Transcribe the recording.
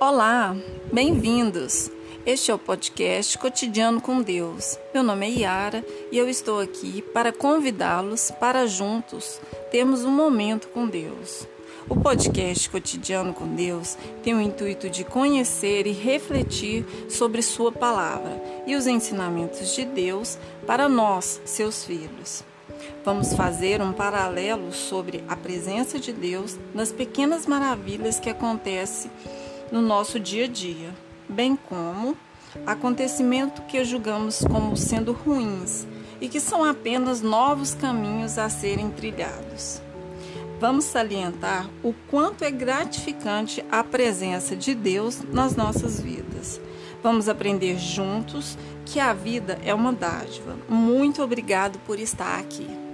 Olá, bem-vindos! Este é o podcast Cotidiano com Deus. Meu nome é Yara e eu estou aqui para convidá-los para juntos termos um momento com Deus. O podcast Cotidiano com Deus tem o intuito de conhecer e refletir sobre Sua palavra e os ensinamentos de Deus para nós, seus filhos. Vamos fazer um paralelo sobre a presença de Deus nas pequenas maravilhas que acontecem no nosso dia a dia, bem como acontecimentos que julgamos como sendo ruins e que são apenas novos caminhos a serem trilhados. Vamos salientar o quanto é gratificante a presença de Deus nas nossas vidas. Vamos aprender juntos que a vida é uma dádiva. Muito obrigado por estar aqui.